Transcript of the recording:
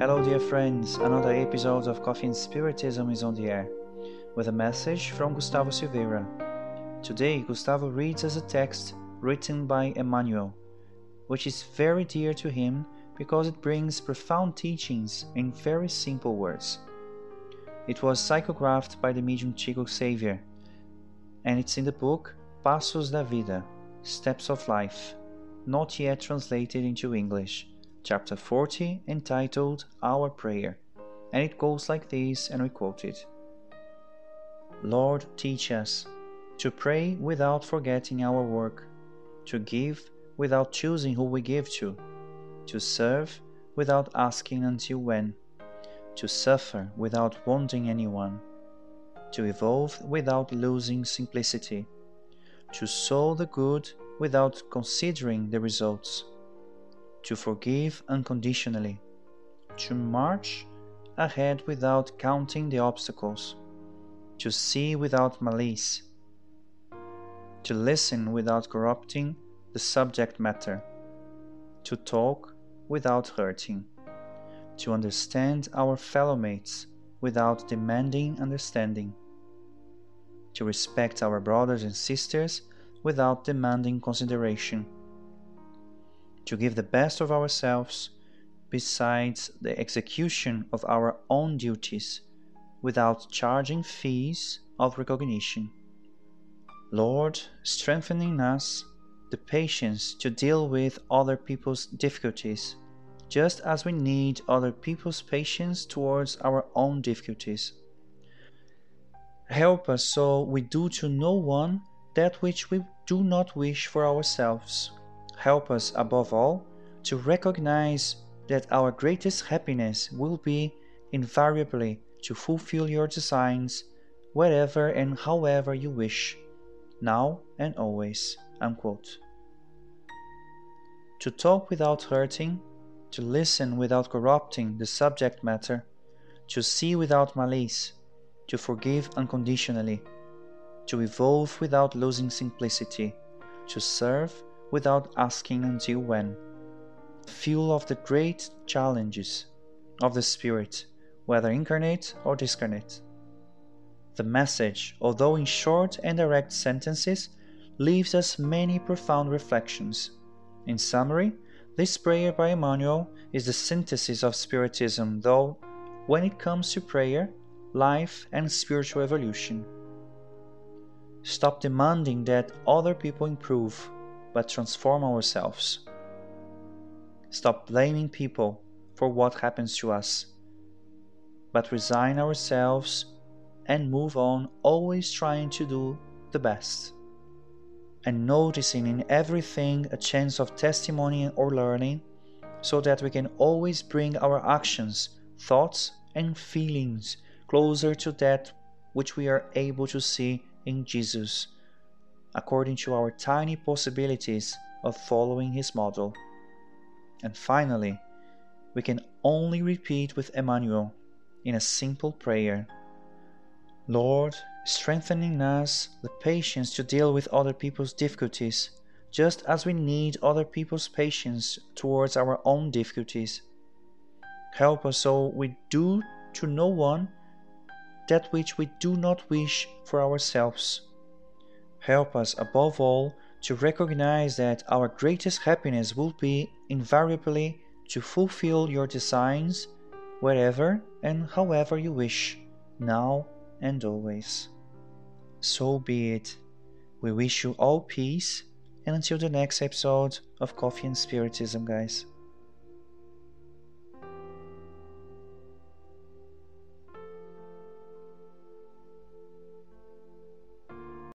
Hello, dear friends. Another episode of Coffee and Spiritism is on the air with a message from Gustavo Silveira. Today, Gustavo reads us a text written by Emmanuel, which is very dear to him because it brings profound teachings in very simple words. It was psychographed by the medium Chico Xavier, and it's in the book Passos da Vida Steps of Life, not yet translated into English chapter 40, entitled Our Prayer, and it goes like this, and we quote it. Lord, teach us to pray without forgetting our work, to give without choosing who we give to, to serve without asking until when, to suffer without wanting anyone, to evolve without losing simplicity, to sow the good without considering the results to forgive unconditionally, to march ahead without counting the obstacles, to see without malice, to listen without corrupting the subject matter, to talk without hurting, to understand our fellow mates without demanding understanding, to respect our brothers and sisters without demanding consideration to give the best of ourselves besides the execution of our own duties without charging fees of recognition. Lord, strengthening us the patience to deal with other people's difficulties, just as we need other people's patience towards our own difficulties. Help us so we do to no one that which we do not wish for ourselves help us above all to recognize that our greatest happiness will be invariably to fulfill your designs wherever and however you wish, now and always. Unquote. To talk without hurting, to listen without corrupting the subject matter, to see without malice, to forgive unconditionally, to evolve without losing simplicity, to serve without asking until when. Fuel of the great challenges of the Spirit, whether incarnate or discarnate. The message, although in short and direct sentences, leaves us many profound reflections. In summary, this prayer by Emmanuel is the synthesis of Spiritism, though, when it comes to prayer, life, and spiritual evolution. Stop demanding that other people improve but transform ourselves. Stop blaming people for what happens to us, but resign ourselves and move on, always trying to do the best. And noticing in everything a chance of testimony or learning, so that we can always bring our actions, thoughts, and feelings closer to that which we are able to see in Jesus according to our tiny possibilities of following his model. And finally, we can only repeat with Emmanuel in a simple prayer Lord, strengthen in us the patience to deal with other people's difficulties, just as we need other people's patience towards our own difficulties. Help us so we do to no one that which we do not wish for ourselves Help us, above all, to recognize that our greatest happiness will be invariably to fulfill your designs wherever and however you wish, now and always. So be it. We wish you all peace, and until the next episode of Coffee and Spiritism, guys.